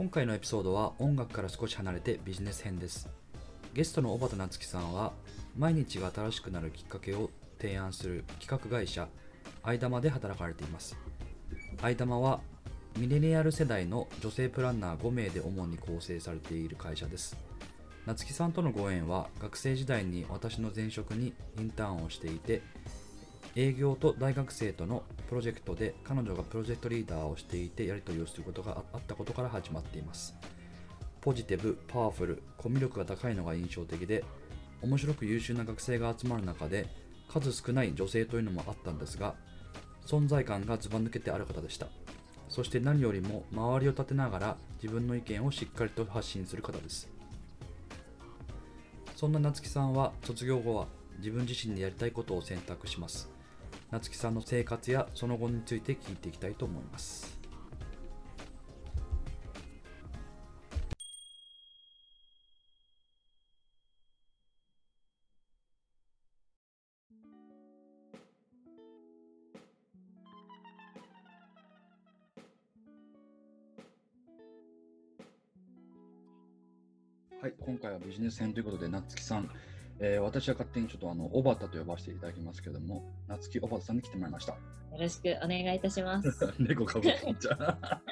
今回のエピソードは音楽から少し離れてビジネス編です。ゲストの小畑夏樹さんは毎日が新しくなるきっかけを提案する企画会社アイダマで働かれています。アイダマはミレニアル世代の女性プランナー5名で主に構成されている会社です。夏樹さんとのご縁は学生時代に私の前職にインターンをしていて営業と大学生とのプロジェクトで彼女がプロジェクトリーダーをしていてやり取りをすることがあったことから始まっています。ポジティブ、パワフル、コミュ力が高いのが印象的で面白く優秀な学生が集まる中で数少ない女性というのもあったんですが存在感がずば抜けてある方でした。そして何よりも周りを立てながら自分の意見をしっかりと発信する方です。そんな夏木さんは卒業後は自分自身でやりたいことを選択します。夏木さんの生活やその後について聞いていきたいと思います。はい、今回はビジネス編ということで、夏木さん、えー、私は勝手にちょっとあの、小畑と呼ばせていただきますけども、夏木小畑さんに来てもらいました。よろしくお願いいたします。猫かぶってんじ。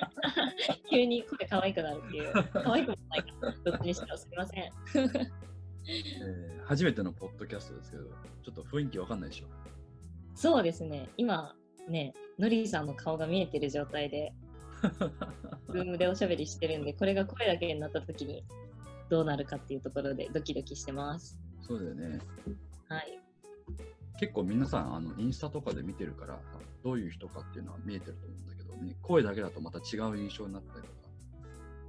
急に声可愛くなるっていう。可愛くもないか。どっちにしてもすみません。えー、初めてのポッドキャストですけど、ちょっと雰囲気わかんないでしょ？そうですね。今、ね、のりさんの顔が見えてる状態で、ズームでおしゃべりしてるんで、これが声だけになった時にどうなるかっていうところでドキドキしてます。そうだよね。はい。結構皆さん、あの、インスタとかで見てるから、どういう人かっていうのは見えてると思うんだけどね、声だけだとまた違う印象になったりとか。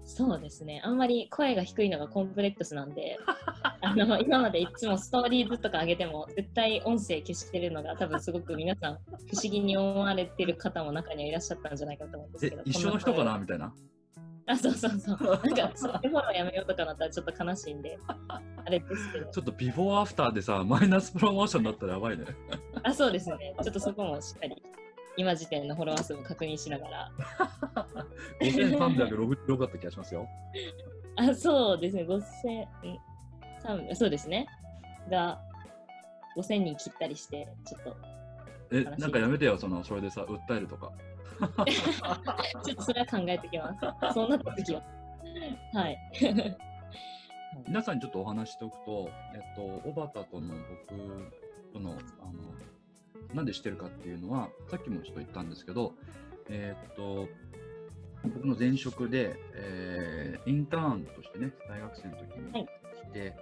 そうですね。あんまり声が低いのがコンプレックスなんで、あの今までいつもストーリーズとか上げても、絶対音声消してるのが多分すごく皆さん不思議に思われてる方も中にはいらっしゃったんじゃないかと思うんですけど。、え一緒の人かな？みたいな？声あ、そうそうそう。なんか、それフォローやめようとかなったらちょっと悲しいんで、あれですけど。ちょっとビフォーアフターでさ、マイナスプロモーションだったらやばいね。あ、そうですね。ちょっとそこもしっかり、今時点のフォロワー数も確認しながら。5366だった気がしますよ。あ、そうですね。5000、ん3そうですね。が、5000人切ったりして、ちょっと、え、なんかやめてよ、その、それでさ、訴えるとか。ちょっとそれは考えてきます。そうなった時は。はい。皆さんにちょっとお話しておくと、えっと、小畑との僕との、あの、なんでしてるかっていうのは、さっきもちょっと言ったんですけど、えっと、僕の前職で、えーインターンとしてね、大学生の時にはい来て、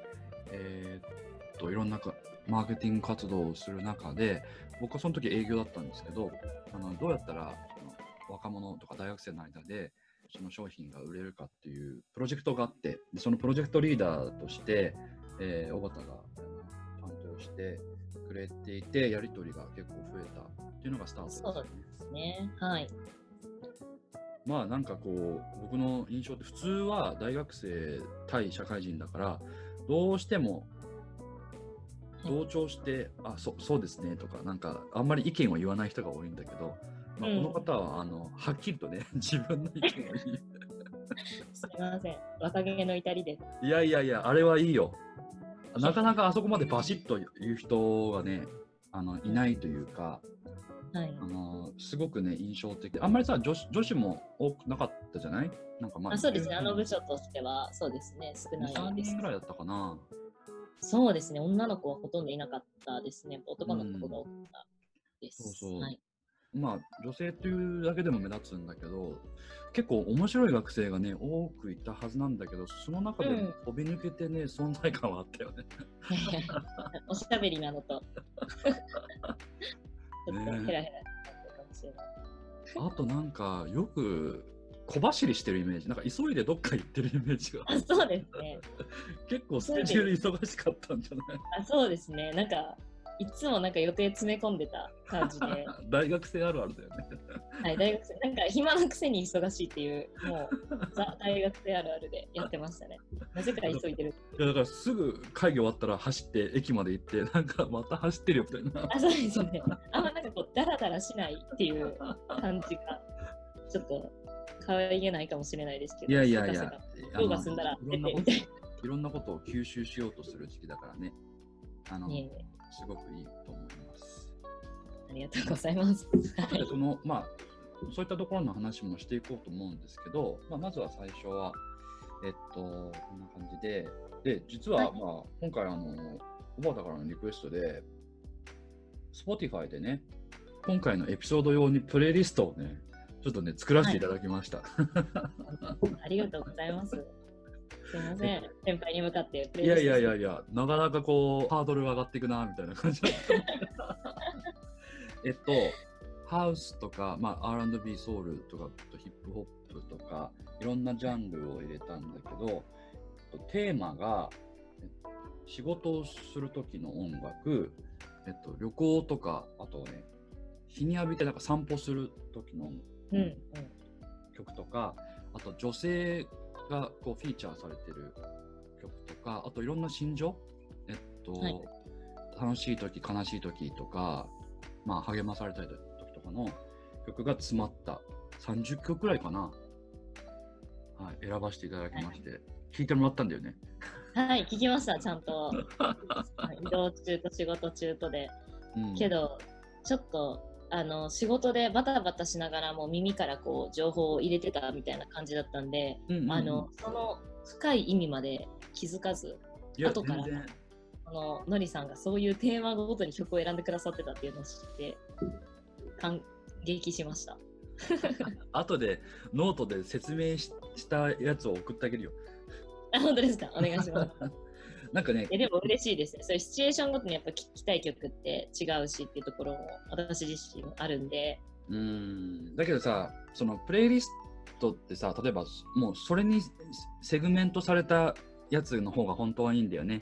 えーっと、いろんなかマーケティング活動をする中で、僕はその時営業だったんですけど、あのどうやったら若者とか大学生の間で、その商品が売れるかっていうプロジェクトがあって、でそのプロジェクトリーダーとして、えー、小畑が担当してくれていて、やり取りが結構増えたっていうのがスタートですよね。ですね。はい。まあなんかこう、僕の印象って普通は大学生対社会人だから、どうしても同調して、あ、そそうですねとか、なんかあんまり意見を言わない人が多いんだけど、まあ、うんこの方は、あの、はっきりとね、自分の意見を言いすみません。若気の至りで。いやいやいや、あれはいいよ。なかなかあそこまでバシッと言う人がね、あのいないというか、はい。あのすごくね、印象的。あんまりさ、女子女子も多くなかったじゃない？なんかまあそうですね。あの部署としては、そうですね。少な2、3いです人ぐ。らいだったかな。そうですね。女の子はほとんどいなかったですね。男の子が多かったです。そうそうはい。まあ、女性というだけでも目立つんだけど、結構面白い学生がね、多くいたはずなんだけど、その中でも飛び抜けてね、存在感はあったよね。おしゃべりなのと、ちょっとヘラヘラかもしれない。あとなんか、よく小走りしてるイメージ、なんか急いでどっか行ってるイメージが。あそうですね。結構スケジュール忙しかったんじゃない？あそうですね。なんか、いつもなんか予定詰め込んでた感じで、大学生あるあるだよね。はい、大学生、なんか暇なくせに忙しいっていう、もう、ザ大学生あるあるでやってましたね。なぜか急いでる。いやだからすぐ会議終わったら走って駅まで行って、なんかまた走ってるよみたいな。あ、そうですね。あんまなんかこう、ダラダラしないっていう感じが、ちょっと可愛げないかもしれないですけど、いやいやいやせかせか、用が済んだらあのいろんなこと出てみたいいろんなことを吸収しようとする時期だからね。あのいえいえすごくいいと思います。ありがとうございます。はいでそのまあそういったところの話もしていこうと思うんですけど、まあ、まずは最初はえっとこんな感じでで実は、はいまあ、今回あのおばあだからのリクエストで Spotify でね今回のエピソード用にプレイリストをねちょっとね作らせていただきました。ありがとうございます。すいません、先輩に向かっていやいやいややいや、なかなかこう、ハードルが上がっていくな、みたいな感じだった。えっと、ハウスとか、まあ、R&B ソウルとか、ヒップホップとか、いろんなジャンルを入れたんだけど、えっとテーマが、えっと仕事をする時の音楽、えっと、旅行とか、あとね、日に浴びてなんか散歩する時のうんうん。曲とか、あと女性がこうフィーチャーされてる曲とか、あといろんな心情、えっと、はい楽しい時、悲しい時とか、まあ励まされたい時とかの曲が詰まった30曲くらいかな。はい、選ばせていただきまして、聞いてもらったんだよね。はい、聞きました、ちゃんと。移動中と仕事中とで。うん、けど、ちょっと、あの仕事でバタバタしながらも耳からこう情報を入れてたみたいな感じだったんで、うんうんうんあのその深い意味まで気づかず、後からあののりさんがそういうテーマごとに曲を選んでくださってたっていうのを知って、感激しました。後でノートで説明ししたやつを送ってあげるよ。あ本当ですか？お願いします。なんかねえ、でも嬉しいですね。そういうシチュエーションごとにやっぱ聴きたい曲って違うしっていうところも私自身あるんで、うーんだけどさ、そのプレイリストってさ、例えばもうそれにセグメントされたやつの方が本当はいいんだよね。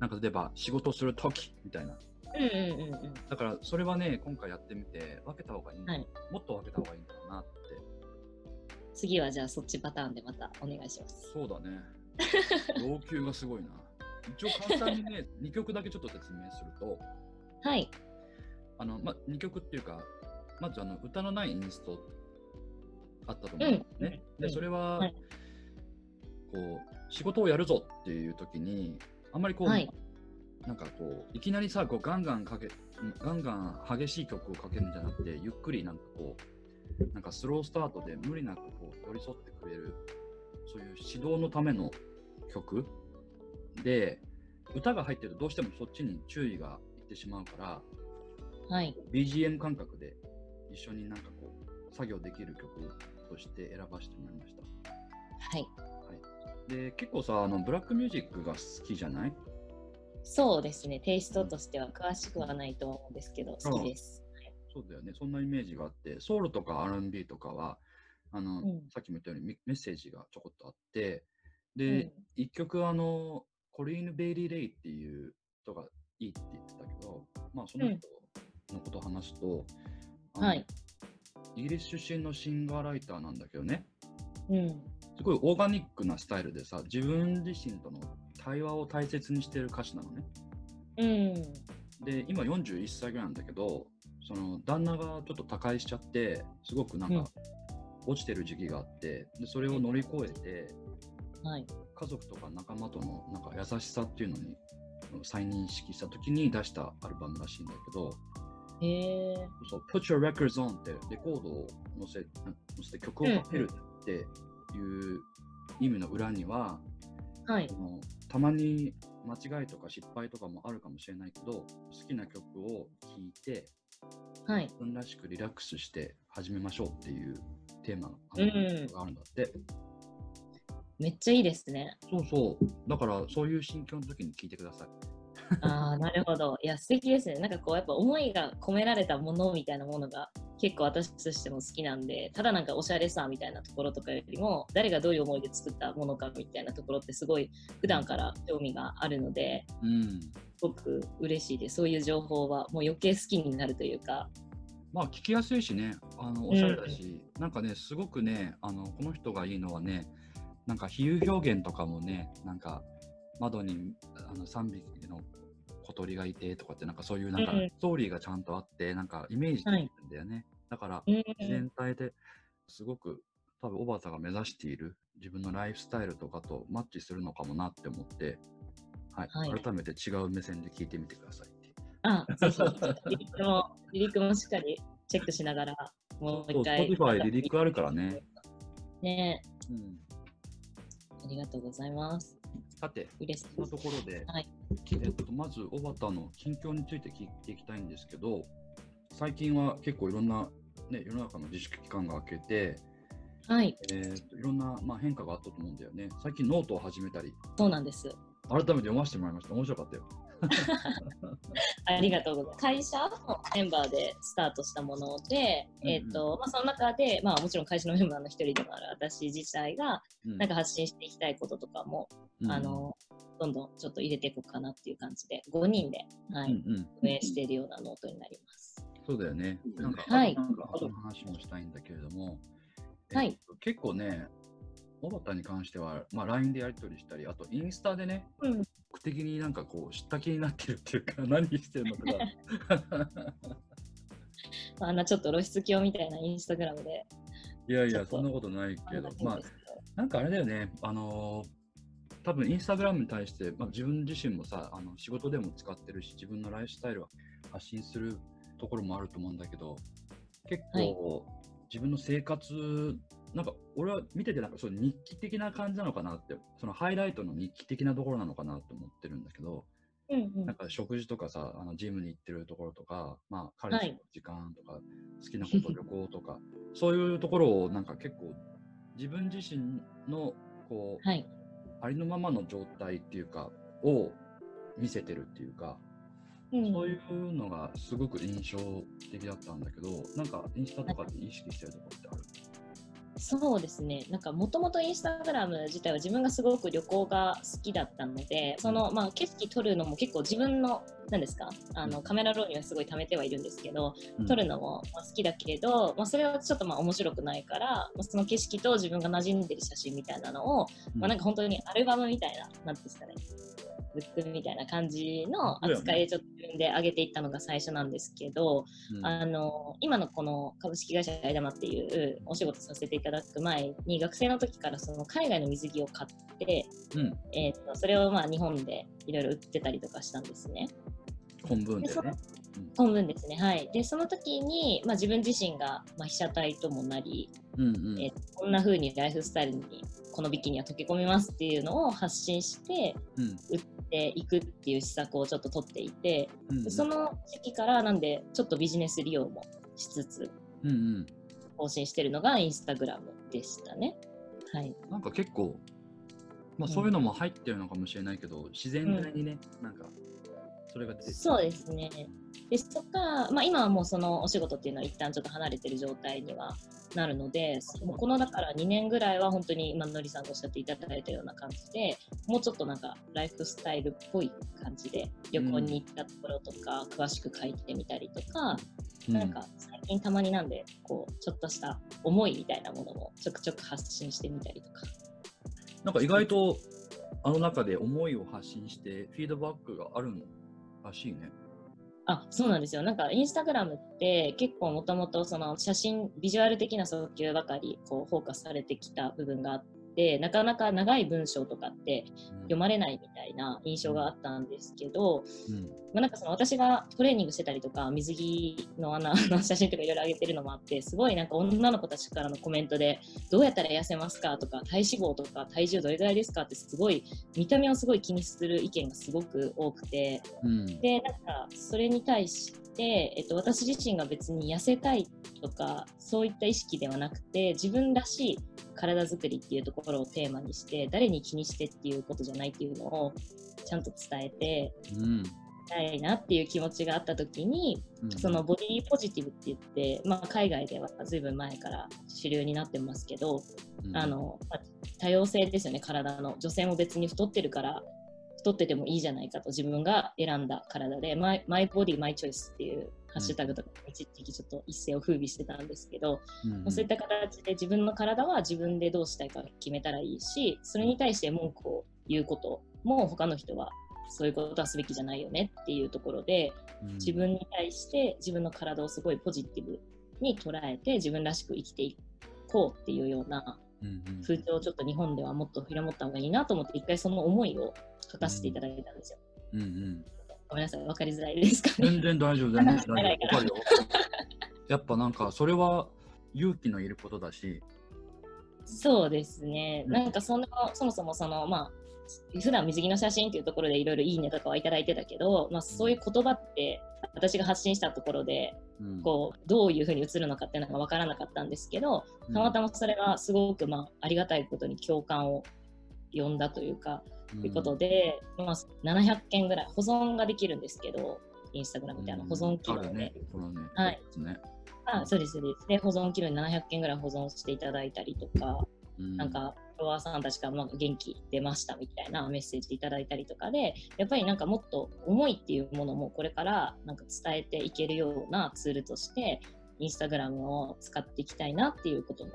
なんか例えば仕事するときみたいな。うんうんうんうん。だからそれはね、今回やってみて分けた方がいいはいもっと分けた方がいいんだろうなって。次はじゃあそっちパターンでまたお願いします。そうだね。要求がすごいな。一応簡単にね、2曲だけちょっと説明すると、はい。あの、ま、2曲っていうか、まずあの歌のないインストあったと思うんですね。うんで、それは、はいこう、仕事をやるぞっていう時に、あんまりこう、はいなんかこう、いきなりさ、こうガンガンかけ、ガンガン激しい曲をかけるんじゃなくて、ゆっくりなんかこう、なんかスロースタートで無理なくこう寄り添ってくれる、そういう指導のための曲で、歌が入ってるとどうしてもそっちに注意がいってしまうから、はい。BGM 感覚で一緒になんかこう作業できる曲として選ばせてもらいました。はい。で結構さあのブラックミュージックが好きじゃない？そうですね。テイストとしては詳しくはないと思うんですけど、好きです。そうだよねそんなイメージがあってソウルとか R&B とかはあの、うんさっきも言ったようにメメッセージがちょこっとあってで、一曲あのコリーヌ・ベイリー・レイっていう人がいいって言ってたけどまあその人のことを話すと、あのはいイギリス出身のシンガーライターなんだけどねうん。すごいオーガニックなスタイルでさ自分自身との対話を大切にしてる歌詞なのねうん。で今41歳ぐらいなんだけどその旦那がちょっと他界しちゃってすごくなんか落ちてる時期があってでそれを乗り越えてはい。家族とか仲間とのなんか優しさっていうのに再認識した時に出したアルバムらしいんだけどへえ。そう Put Your Records On ってレコードを載せ載せて曲をかけるっていう意味の裏には、はいそ。のたまに間違いとか失敗とかもあるかもしれないけど好きな曲を聴いてはい。自分らしくリラックスして始めましょうっていうテーマがあうんるがあるんだって、めっちゃいいですね。そうそうだからそういう心境の時に聴いてください ああ、なるほど。いや、素敵ですね。なんかこう、やっぱ思いが込められたものみたいなものが結構私としても好きなんで、ただなんかおしゃれさみたいなところとかよりも、誰がどういう思いで作ったものかみたいなところってすごい普段から興味があるので、うんすごく嬉しいです。そういう情報はもう余計好きになるというか。まあ聞きやすいしねあのおしゃれだし、なんかねすごくねあのこの人がいいのはねなんか比喩表現とかもねなんか窓にあの3匹の小鳥がいてとかってなんかそういうなんかうんストーリーがちゃんとあってなんかイメージできるんだよね、だからうん全体ですごく多分、小畑が目指している自分のライフスタイルとかとマッチするのかもなって思って、はい。はい改めて違う目線で聞いてみてくださいって。あ、ぜひ、離陸も、離陸もしっかりチェックしながら、もうそう、一回。Spotify 離陸あるからね。ねうん。ありがとうございます。さて、嬉しいそんなところで、はいきえっと、まず小畑の近況について聞いていきたいんですけど、最近は結構いろんな、ね、世の中の自粛期間が明けて、はい、えーといろんな、まあ、変化があったと思うんだよね。最近ノートを始めたり、そうなんです。改めて読ませてもらいました。面白かったよ。ありがとうございます。会社のメンバーでスタートしたもので、うんうん。えっ、と、まあ、その中で、まあ、もちろん会社のメンバーの一人でもある私自体が、うん。なんか発信していきたいこととかも、あ、の、どんどんちょっと入れていこうかなっていう感じで、5人で、はい、うんうん。うん運営しているようなノートになります。そうだよね。なんか、はい。なんか後の話もしたいんだけれども、はいえっと結構ね、小畑に関しては、まあ、LINE でやり取りしたり、あとインスタでね、うん。目的になんかこう、知った気になってるっていうか、何してるのとか。あんなちょっと露出狂みたいなインスタグラムで。いやいや、そんなことないけど、まあなんかあれだよね、あのー多分インスタグラムに対して、まあ、自分自身もさ、あの仕事でも使ってるし、自分のライフスタイルを発信するところもあると思うんだけど、結構、自分の生活、なんか俺は見てて、なんかそう日記的な感じなのかなって、そのハイライトの日記的なところなのかなって思ってるんだけど、うんうん。なんか食事とかさ、あのジムに行ってるところとか、まあ、彼はい。氏の時間とか、好きなこと、旅行とか、そういうところをなんか結構自分自身のこう、はい。ありのままの状態っていうか、を見せてるっていうか、うん。そういうのがすごく印象的だったんだけど、なんかインスタとかで意識してるところってある？そうですね。なんかもともとインスタグラム自体は自分がすごく旅行が好きだったので、そのまあ景色撮るのも結構自分の何ですか？あのカメラロールにはすごい貯めてはいるんですけど、うん。撮るのもまあ好きだけど、まあ、それはちょっとまあ面白くないから、まあ、その景色と自分が馴染んでる写真みたいなのを、まあ、なんか本当にアルバムみたいな、なんていうんですかね、ブックみたいな感じの扱いでちょっと自分で上げていったのが最初なんですけど、うんあの今のこの株式会社アイダマっていうお仕事させていただく前に学生の時からその海外の水着を買って、うん、えー、とそれをまあ日本でいろいろ売ってたりとかしたんですね。本文でね。本文ですね。はい。で、その時に、まあ、自分自身が、まあ、被写体ともなり、うんうんえーこんな風にライフスタイルにこのビキニは溶け込みますっていうのを発信してうん売っていくっていう施策をちょっと取っていて、うんでその時期からなんでちょっとビジネス利用もしつつうんうん更新してるのがインスタグラムでしたね。はい。なんか結構、まあ、うんそういうのも入ってるのかもしれないけど、自然体にね、なんか、それがそうですね。でそこから、まあ、今はもうそのお仕事っていうのは一旦ちょっと離れてる状態にはなるので、もうこのだから2年ぐらいは本当に今のりさんがおっしゃっていただいたような感じで、もうちょっとなんかライフスタイルっぽい感じで旅行に行ったところとか、詳しく書いてみたりとか、うん。なんか最近たまになんで、こう、ちょっとした思いみたいなものもちょくちょく発信してみたりとか。なんか意外と、あの中で思いを発信して、フィードバックがあるの？らしいね。あそうなんですよ。なんかインスタグラムって結構もともとその写真、ビジュアル的な訴求ばかりこうフォーカスされてきた部分があってて、なかなか長い文章とかって読まれないみたいな印象があったんですけど、うん。まあ、なんかその私がトレーニングしてたりとか、水着の穴の写真とかいろいろ上げてるのもあって、すごいなんか女の子たちからのコメントで、どうやったら痩せますかとか、体脂肪とか体重どれぐらいですかってすごい、見た目をすごい気にする意見がすごく多くて、うん。で、なんか、それに対して、えっと、私自身が別に痩せたいとか、そういった意識ではなくて、自分らしい体作りっていうところをテーマにして、誰に気にしてっていうことじゃないっていうのをちゃんと伝えてうん。たいなっていう気持ちがあった時に、うん。そのボディポジティブって言って、まあ、海外ではずいぶん前から主流になってますけど、うん。あのまあ多様性ですよね、体の。女性も別に太ってるから、太っててもいいじゃないかと自分が選んだ体で、マイマイボディマイチョイスっていうハッシュタグとか一時期ちょっと一世を風靡してたんですけど、うん。まあそういった形で自分の体は自分でどうしたいか決めたらいいし、それに対して文句を言うことも他の人はそういうことはすべきじゃないよねっていうところで、うん。自分に対して自分の体をすごいポジティブに捉えて自分らしく生きていくこうっていうような風潮をちょっと日本ではもっと広めた方がいいなと思って、一回その思いを書かせていただいたんですよ。うんうんごめんなさい、分かりづらいですかね。全然大丈夫、全然大丈夫。かるよ。やっぱなんか、それは勇気のいることだし、そうですね。うんなんかそのそもそもそのまあ普段水着の写真っていうところでいろいろいいねとかはいただいてたけど、まあ、そういう言葉って私が発信したところでうんこうどういうふうに映るのかっていうのが分からなかったんですけどたまたまそれがすごく、まあ、ありがたいことに共感を呼んだというか、ということで、まあ、700件ぐらい保存ができるんですけどインスタグラムってあの保存機能で、あるね。ね。はい。ね。あそうですそうです。で保存機能に700件ぐらい保存していただいたりとか、うん。なん、かフォロワーさんたちからまあ元気出ましたみたいなメッセージいただいたりとかでやっぱりなんかもっと思いっていうものもこれからなんか伝えていけるようなツールとしてインスタグラムを使っていきたいなっていうことも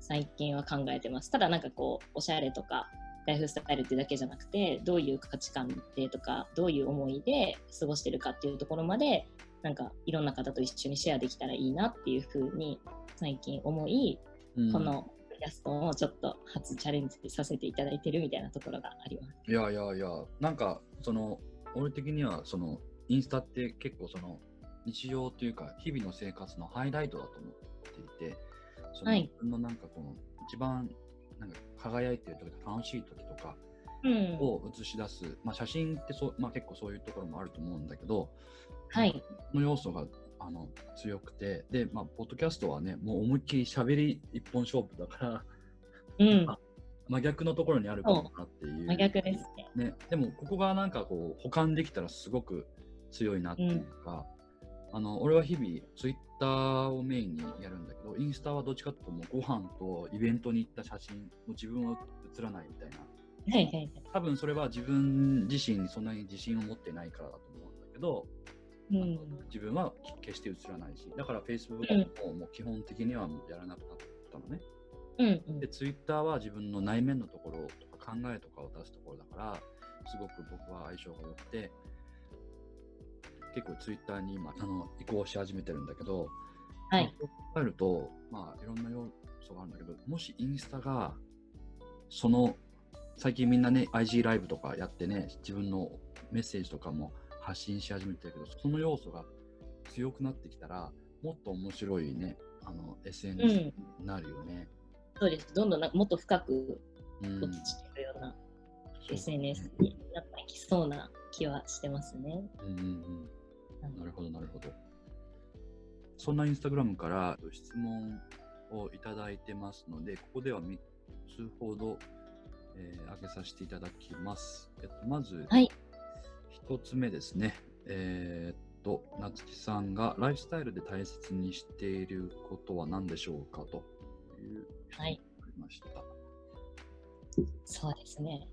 最近は考えてます。ただなんかこうおしゃれとかライフスタイルってだけじゃなくてどういう価値観でとかどういう思いで過ごしてるかっていうところまでなんかいろんな方と一緒にシェアできたらいいなっていうふうに最近思いうんこのキャストをちょっと初チャレンジさせていただいてるみたいなところがあります。いやいやいや、なんか、その、俺的には、その、インスタって結構その、日常というか、日々の生活のハイライトだと思っていて、そのはい自分のなんかこの、一番、なんか輝いてる時とか、楽しい時とかうん。を映し出す、まあ写真ってそう、まあ結構そういうところもあると思うんだけど、はい。の要素があの強くて、で、まあ、ポッドキャストはね、もう思いっきり喋り一本勝負だから、うん。真逆のところにあるかもなっていう。真逆ですね。ね、でもここがなんかこう保管できたらすごく強いなっていうか、あの俺は日々ツイッターをメインにやるんだけどインスタはどっちかっていうともうご飯とイベントに行った写真もう自分は写らないみたいなはいはいはい。多分それは自分自身にそんなに自信を持ってないからだと思うんだけどうん。自分は決して写らないしだから Facebook ももう基本的にはもうやらなくなったのね、うんうんで、ツイッターは自分の内面のところとか考えとかを出すところだから、すごく僕は相性が良くて、結構ツイッターに今、あの、移行し始めてるんだけど、はい。考えると、まあ、いろんな要素があるんだけど、もしインスタが、その、最近みんなね、IG ライブとかやってね、自分のメッセージとかも発信し始めてるけど、その要素が強くなってきたら、もっと面白いね、あの、う SNS ん。になるよね。そうです。どんどんなもっと深くうん落ちていくようなそう SNS になっていきそうな気はしてますね。うんうんうんはいなるほど、なるほど。そんなインスタグラムから質問をいただいてますので、ここでは3つほど、えー、挙げさせていただきます。えっと、まず、はい1つ目ですね。えーっと、夏木さんがライフスタイルで大切にしていることは何でしょうかという質問があはいりました。そうですね。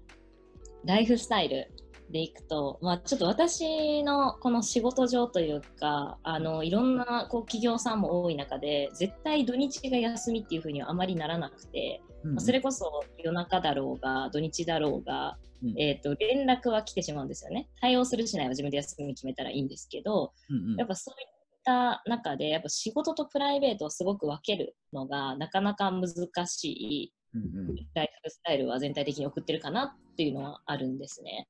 ライフスタイルでいくと、まあ、ちょっと私のこの仕事上というか、あのいろんなこう企業さんも多い中で、絶対土日が休みっていうふうにはあまりならなくて、うん。まあそれこそ夜中だろうが、土日だろうが、うん。えー、と連絡は来てしまうんですよね。対応するしないは自分で休み決めたらいいんですけど、うんうん。やっぱそういった中で、やっぱ仕事とプライベートをすごく分けるのがなかなか難しいうんうん。ライフスタイルは全体的に送ってるかなっていうのはあるんですね。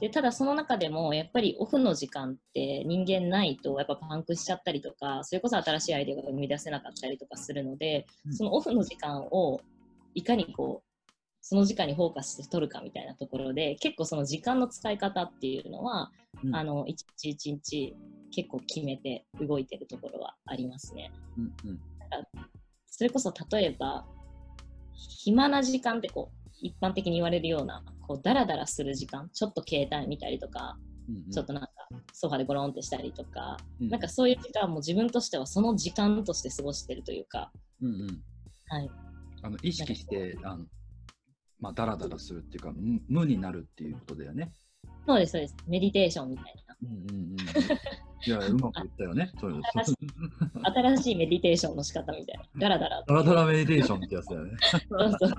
でただその中でもやっぱりオフの時間って人間ないとやっぱパンクしちゃったりとかそれこそ新しいアイデアが生み出せなかったりとかするので、うん。そのオフの時間をいかにこうその時間にフォーカスして取るかみたいなところで結構その時間の使い方っていうのは、うん。あの一日一日結構決めて動いてるところはありますね。うんうん。それこそ例えば暇な時間ってこう一般的に言われるようなこうダラダラする時間ちょっと携帯見たりとか、うんうん。ちょっとなんかソファでゴロンってしたりとか、うんなんかそういう時間も自分としてはその時間として過ごしてるというか、うんうん。はい、あの意識して、あのまあ、だらだらするっていうか、無無になるっていうことだよね。そうですそうです。メディテーションみたいな。うんうんうん。いや、うまく言ったよね。そういう新し新しいメディテーションの仕方みたいな。ダラダラダラダラメディテーションってやつだよね。そうそう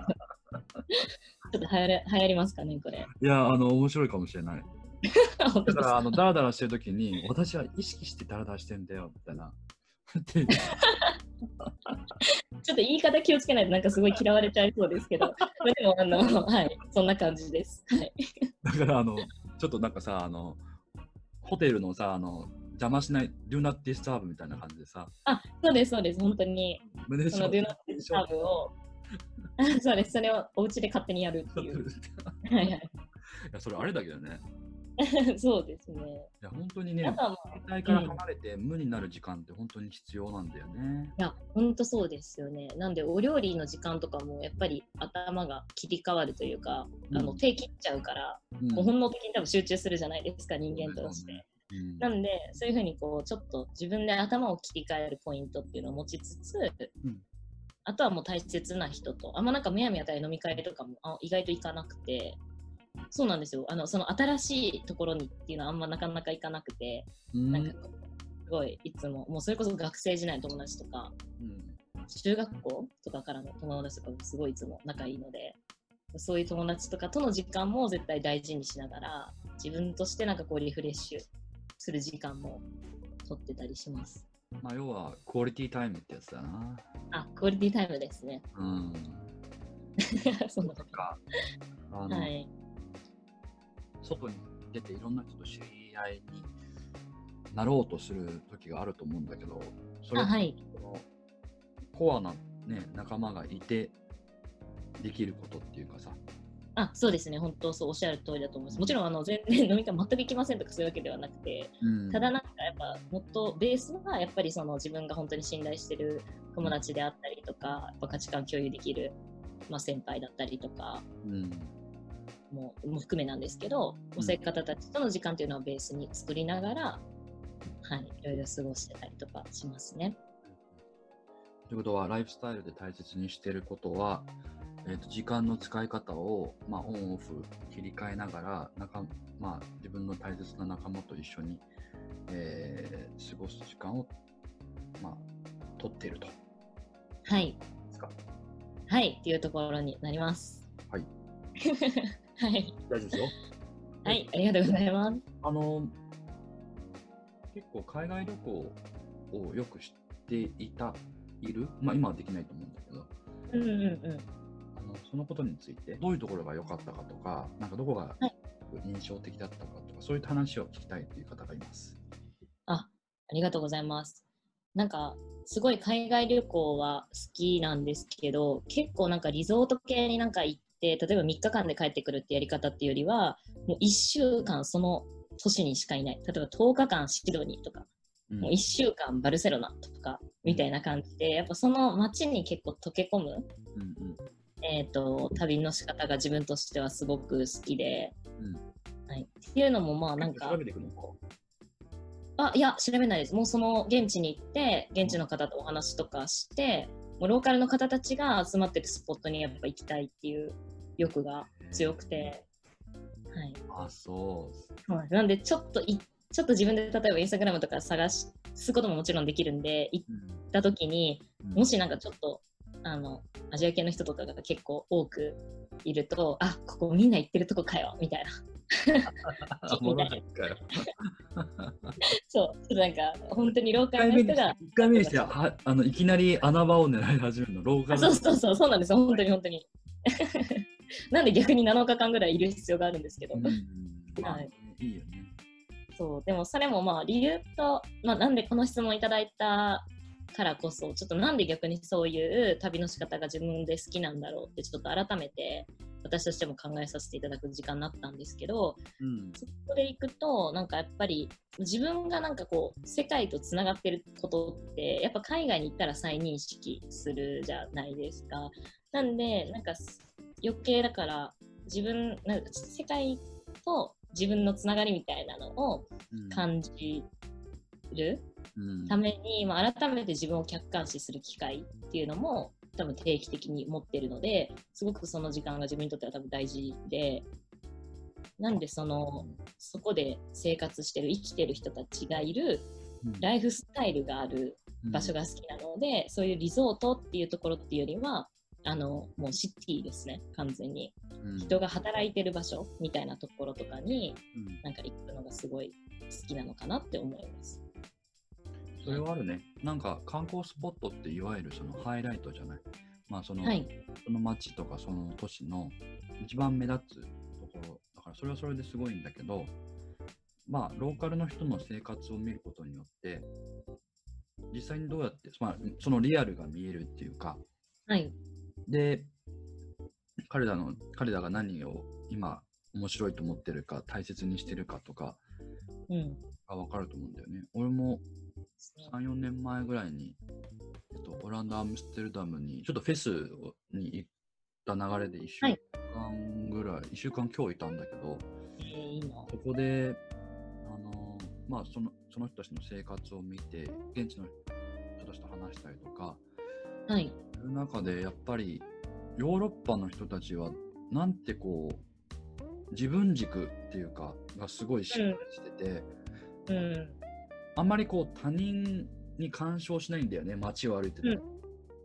ちょっと流行る流行りますかねこれいや、あの、面白いかもしれない。だから、あの、ダラダラしてるときに、私は意識してダラダラしてんだよ、みたいな。ちょっと言い方気をつけないとなんかすごい嫌われちゃいそうですけど、まあでもあの、はい、そんな感じです。はい。だからあのちょっとなんかさあのホテルのさあの邪魔しない Do not disturb みたいな感じでさあ、そうです、そうです。本当に、胸その Do Not Disturb を、そうです、それをお家で勝手にやるっていう。はいはい。いやそれあれだけどね そうですね。いや本当にね携帯から離れて無になる時間って本当に必要なんだよね。いや、本当そうですよね。なんで、お料理の時間とかも、やっぱり頭が切り替わるというか、うんあの手切っちゃうから、うんもう本能的に多分集中するじゃないですか、人間として。うんなんで、そういうふうにこう、ちょっと自分で頭を切り替えるポイントっていうのを持ちつつ、うんあとはもう大切な人と、あんまなんかむやみやたり飲み会とかもあ意外と行かなくて、そうなんですよ。あの、その新しいところにっていうのはあんまなかなか行かなくて、うん。なんかすごいいつも、もうそれこそ学生時代の友達とか、うん。中学校とかからの友達とかもすごいいつも仲いいので、そういう友達とかとの時間も絶対大事にしながら、自分としてなんかこうリフレッシュする時間も取ってたりします。まあ要はクオリティタイムってやつだな。あ、クオリティタイムですね。うん。そのとかあの、はい。外に出ていろんな人と知り合いになろうとする時があると思うんだけど、それあ、はい。コアな、ね、仲間がいてできることっていうかさ、あ、そうですね。本当そうおっしゃる通りだと思います。もちろんあの全然飲み会全く行きませんとかそういうわけではなくて、うんただなんかやっぱもっとベースはやっぱりその自分が本当に信頼してる友達であったりとか、やっぱ価値観共有できる、まあ、先輩だったりとかうんもも含めなんですけど、うんそういう方たちとの時間っていうのをベースに作りながら、はい、いろいろ過ごしてたりとかしますね。ということは、ライフスタイルで大切にしてることは、えー、と時間の使い方を、まあ、オンオフ切り替えながら仲、まあ、自分の大切な仲間と一緒に、えー過ごす時間を、まあ、取っていると。はい、ですか？はい、っていうところになります。はい。はい、大丈夫ですよ。はい、ありがとうございます。あの、結構海外旅行をよく知っていた、いる、まあ、今はできないと思うんだけど、うんうんうん。あのそのことについて、どういうところが良かったかとか、なんかどこがはい印象的だったかとか、そういった話を聞きたいという方がいます。ありがとうございます。なんか、すごい海外旅行は好きなんですけど、結構なんかリゾート系になんか行って、例えば3日間で帰ってくるってやり方っていうよりは、もう1週間その都市にしかいない。例えば10日間シドニーとか、うんもう1週間バルセロナとか、みたいな感じで、やっぱその街に結構溶け込む、えー、と旅の仕方が自分としてはすごく好きで、うん。はい、っていうのもまあなんか。調べていくのあいや調べないです。もうその現地に行って現地の方とお話とかしてもうローカルの方たちが集まってるスポットにやっぱ行きたいっていう欲が強くて、はい、あ、そう。そうなんでちょっといちょっと自分で例えばインスタグラムとか探すことももちろんできるんで行った時にうん。もしなんかちょっとあのアジア系の人とかが結構多くいるとあここみんな行ってるとこかよみたいな。そうなんか 本当にロー一カルの人が。一回目にしてはあのいきなり穴場を狙い始めるの、ローカルあそうそうそうそうなんですよ本当に本当に。なんで逆に7日間ぐらいいる必要があるんですけど、はい。いいよね。そうでもそれもまあ理由と、まあ、なんでこの質問いただいたからこそちょっとなんで逆にそういう旅の仕方が自分で好きなんだろうってちょっと改めて私としても考えさせていただく時間になったんですけどうんそこで行くとなんかやっぱり自分がなんかこう世界とつながってることってやっぱ海外に行ったら再認識するじゃないですか。なんでなんか余計だから自分なんか世界と自分のつながりみたいなのをうん感じるうんために、まあ、改めて自分を客観視する機会っていうのも多分定期的に持ってるのですごくその時間が自分にとっては多分大事でなんでそのそこで生活してる生きてる人たちがいるうん。ライフスタイルがある場所が好きなので、そういうリゾートっていうところっていうよりはあのもうシティですね完全に。うん。人が働いてる場所みたいなところとかにうん。なんか行くのがすごい好きなのかなって思います。それはあるね。なんか観光スポットっていわゆるそのハイライトじゃない。まあその、はい。その町とかその都市の一番目立つところだからそれはそれですごいんだけどまあローカルの人の生活を見ることによって実際にどうやって、まあ、そのリアルが見えるっていうかはい。で彼らの彼らが何を今面白いと思ってるか大切にしてるかとかうん。が分かると思うんだよね俺も34年前ぐらいに、えっと、オランダ・アムステルダムにちょっとフェスに行った流れで1週はい間ぐらい、1週間今日いたんだけどえー、いいな。そこであのまあそのその人たちの生活を見て現地の人たちと話したりとかはい。する中でやっぱりヨーロッパの人たちはなんてこう自分軸っていうかがすごいしっかりしてて、うん。あんまりこう他人に干渉しないんだよね街を歩いてて、うん。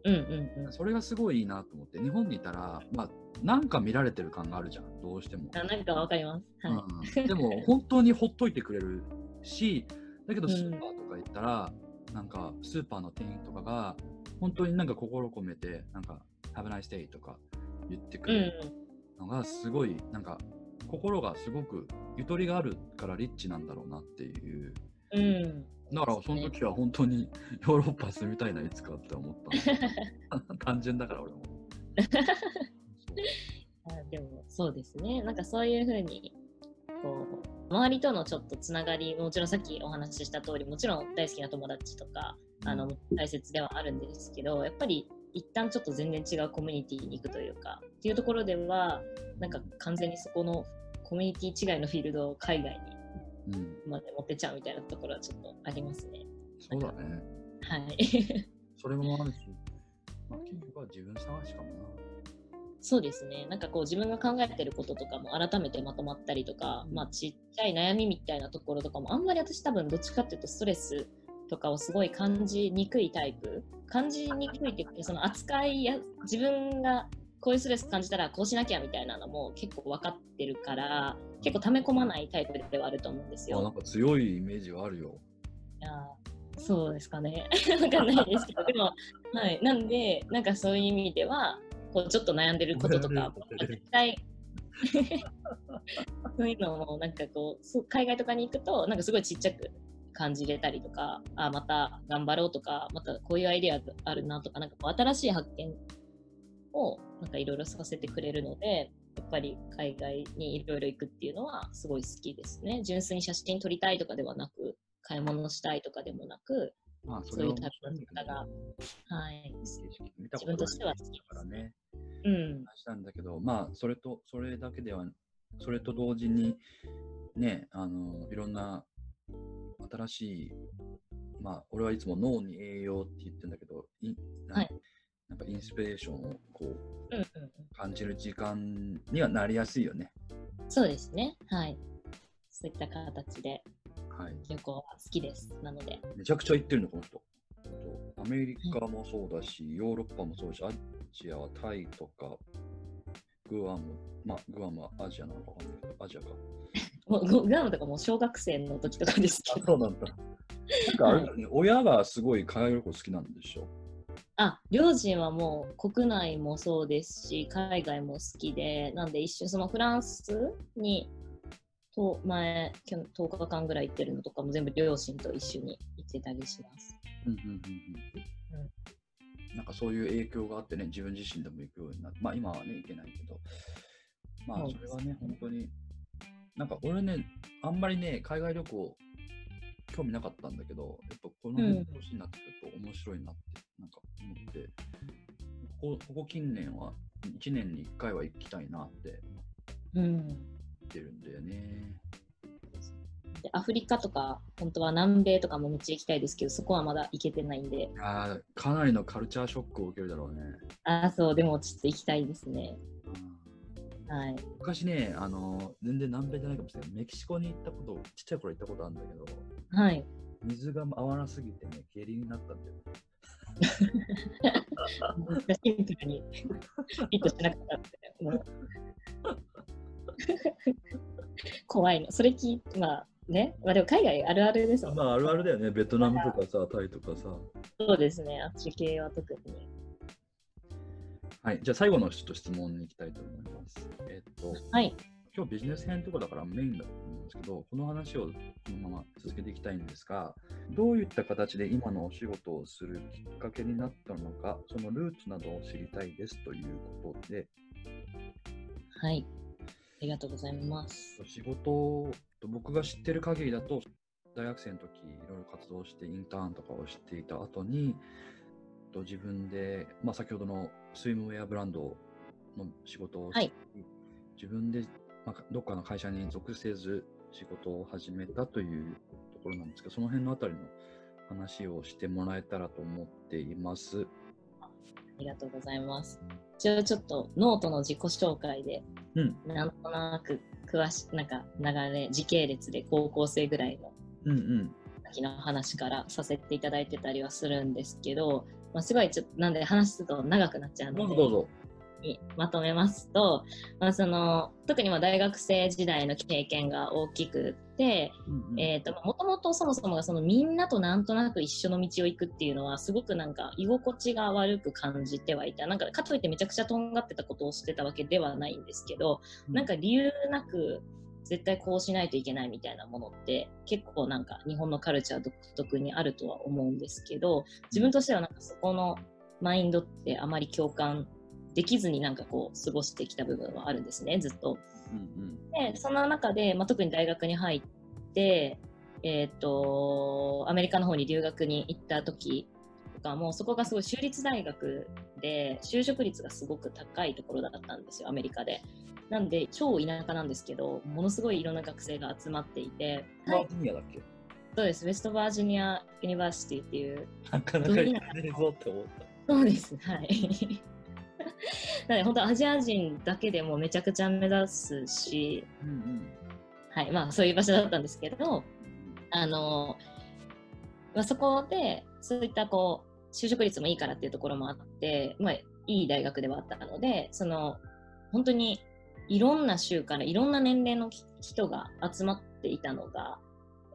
うんうんうん。それがすごいいいなと思って日本にいたらまあなんか見られてる感があるじゃん。どうしても、あなんかわかります。はい。うん、でも 本当にほっといてくれるしだけどうん。スーパーとか行ったら、なんかスーパーの店員とかが本当になんか心込めてなんか「Have a nice day」とか言ってくうん。れるのがすごいなんか心がすごくゆとりがあるからリッチなんだろうなっていううん。うん。だからその時は本当にヨーロッパ住みたいないつかって思った単純だから俺も あでもそうですね。なんかそういうふうにこう周りとのちょっとつながりもちろんさっきお話しした通りもちろん大好きな友達とかあの大切ではあるんですけどやっぱり一旦ちょっと全然違うコミュニティに行くというかっていうところではなんか完全にそこのコミュニティ違いのフィールドを海外にうん、まで持ってっちゃうみたいなところはちょっとありますね。そうだねはい。それもあるし、まあ、結局は自分探しかもなそうですね。なんかこう自分が考えてることとかも改めてまとまったりとか、まあちっちゃい悩みみたいなところとかもあんまり私多分どっちかっていうとストレスとかをすごい感じにくいタイプ。感じにくいっていうかその扱いや自分がこういうストレス感じたらこうしなきゃみたいなのも結構分かってるから結構溜め込まないタイプではあると思うんですよ。あなんか強いイメージはあるよいやーそうですかね。わかんないですけど、でも、はい。なんで、なんかそういう意味では、こうちょっと悩んでることとか、絶対、そういうのも、なんかこうそう、海外とかに行くと、なんかすごいちっちゃく感じれたりとか、あ、また頑張ろうとか、またこういうアイデアがあるなとか、なんかこう新しい発見を、なんかいろいろさせてくれるので、やっぱり海外にいろいろ行くっていうのはすごい好きですね。純粋に写真撮りたいとかではなく、買い物したいとかでもなく、まあそそういうれはタイプの方が、はい、見たこと自分としては好きからねうん、話なんだけどまあそれとそれだけではそれと同時にねあのいろんな新しいまあ俺はいつも脳に栄養って言ってるんだけどいなはいなんかインスピレーションをこう。感じる時間にはなりやすいよね。そうですね。はい。そういった形ではい、旅行は好きです。なので。めちゃくちゃ行ってるの、この人。アメリカもそうだし、ヨーロッパもそうだし、アジアはタイとか、グアム、まあ、グアムはアジアなのかわかんないけど、アジアか。もうググアムとかもう小学生の時とかですけど。そうなんだ。なんかあれだよね、親がすごい海外旅行好きなんでしょ？あ、両親はもう国内もそうですし、海外も好きで、なんで一緒、そのフランスに、と前、去年10日間ぐらい行ってるのとかも全部両親と一緒に行ってたりします。うんうんうんうん。なんかそういう影響があってね、自分自身でも行くようになって、まあ今はね、行けないけど、まあそれはね、本当に、なんか俺ね、あんまりね、海外旅行、興味なかったんだけど、やっぱこのうん年になってくると面白いなって、なんか思って、ここここ近年は1年に1回は行きたいなってうん。言ってるんだよね。でアフリカとか、本当は南米とかもめっちゃ行きたいですけど、そこはまだ行けてないんで、あーかなりのカルチャーショックを受けるだろうね。ああ、そう、でもちょっと行きたいですね。うんはい。昔ね、あの、全然南米じゃないかもしれない。メキシコに行ったこと、ちっちゃい頃行ったことあるんだけど、はい。水が合わなすぎてね、下痢になったんだよ。シンプルにフィットしなかったって、もう怖いの。それ聞いて、まあ、ね。まあでも海外あるあるですもんまああるあるだよね。ベトナムとかさ、タイとかさ。そうですね。あっち系は特に。はい。じゃあ最後のちょっと質問に行きたいと思います。えっと、はい。今日ビジネス編とかだからメインだと思うんですけど、この話をこのまま続けていきたいんですが、どういった形で今のお仕事をするきっかけになったのか、そのルーツなどを知りたいですということで、はい。ありがとうございます。仕事、僕が知ってる限りだと、大学生の時いろいろ活動してインターンとかをしていた後に、と自分で、まあ、先ほどのスイムウェアブランドの仕事をして、はい自分で、まあ、どっかの会社に属せず仕事を始めたというところなんですけど、その辺のあたりの話をしてもらえたらと思っています。ありがとうございます。一応ちょっとノートの自己紹介で、うん、なんとなく詳しなんか流れ、時系列で高校生ぐらいの。時の話からさせていただいてたりはするんですけど、まあ、すごいちょっとなんで話すと長くなっちゃうのでどうぞどうぞ。にまとめますと、まあ、その特にまあ大学生時代の経験が大きくって、もともとそもそもがそのみんなとなんとなく一緒の道を行くっていうのはすごくなんか居心地が悪く感じてはいた。なんかかといってめちゃくちゃとんがってたことをしてたわけではないんですけど、なんか理由なく絶対こうしないといけないみたいなものって結構なんか日本のカルチャー独特にあるとは思うんですけど自分としてはなんかそこのマインドってあまり共感できずになんかこう過ごしてきた部分はあるんですねずっと。うんでその中で、まあ、特に大学に入って、えー、とアメリカの方に留学に行った時とかもそこがすごい州立大学で就職率がすごく高いところだったんですよアメリカで。なんで超田舎なんですけどものすごいいろんな学生が集まっていて、うん。バージニアだっけ？そうですウェストバージニア・ユニバーシティっていうなかなか行かねえぞって思った。そうですはい なので本当アジア人だけでもめちゃくちゃ目指すし、うんうん。はいまあ、そういう場所だったんですけどあの、まあ、そこでそういったこう就職率もいいからっていうところもあって、まあ、いい大学ではあったのでその本当にいろんな州からいろんな年齢の人が集まっていたのが、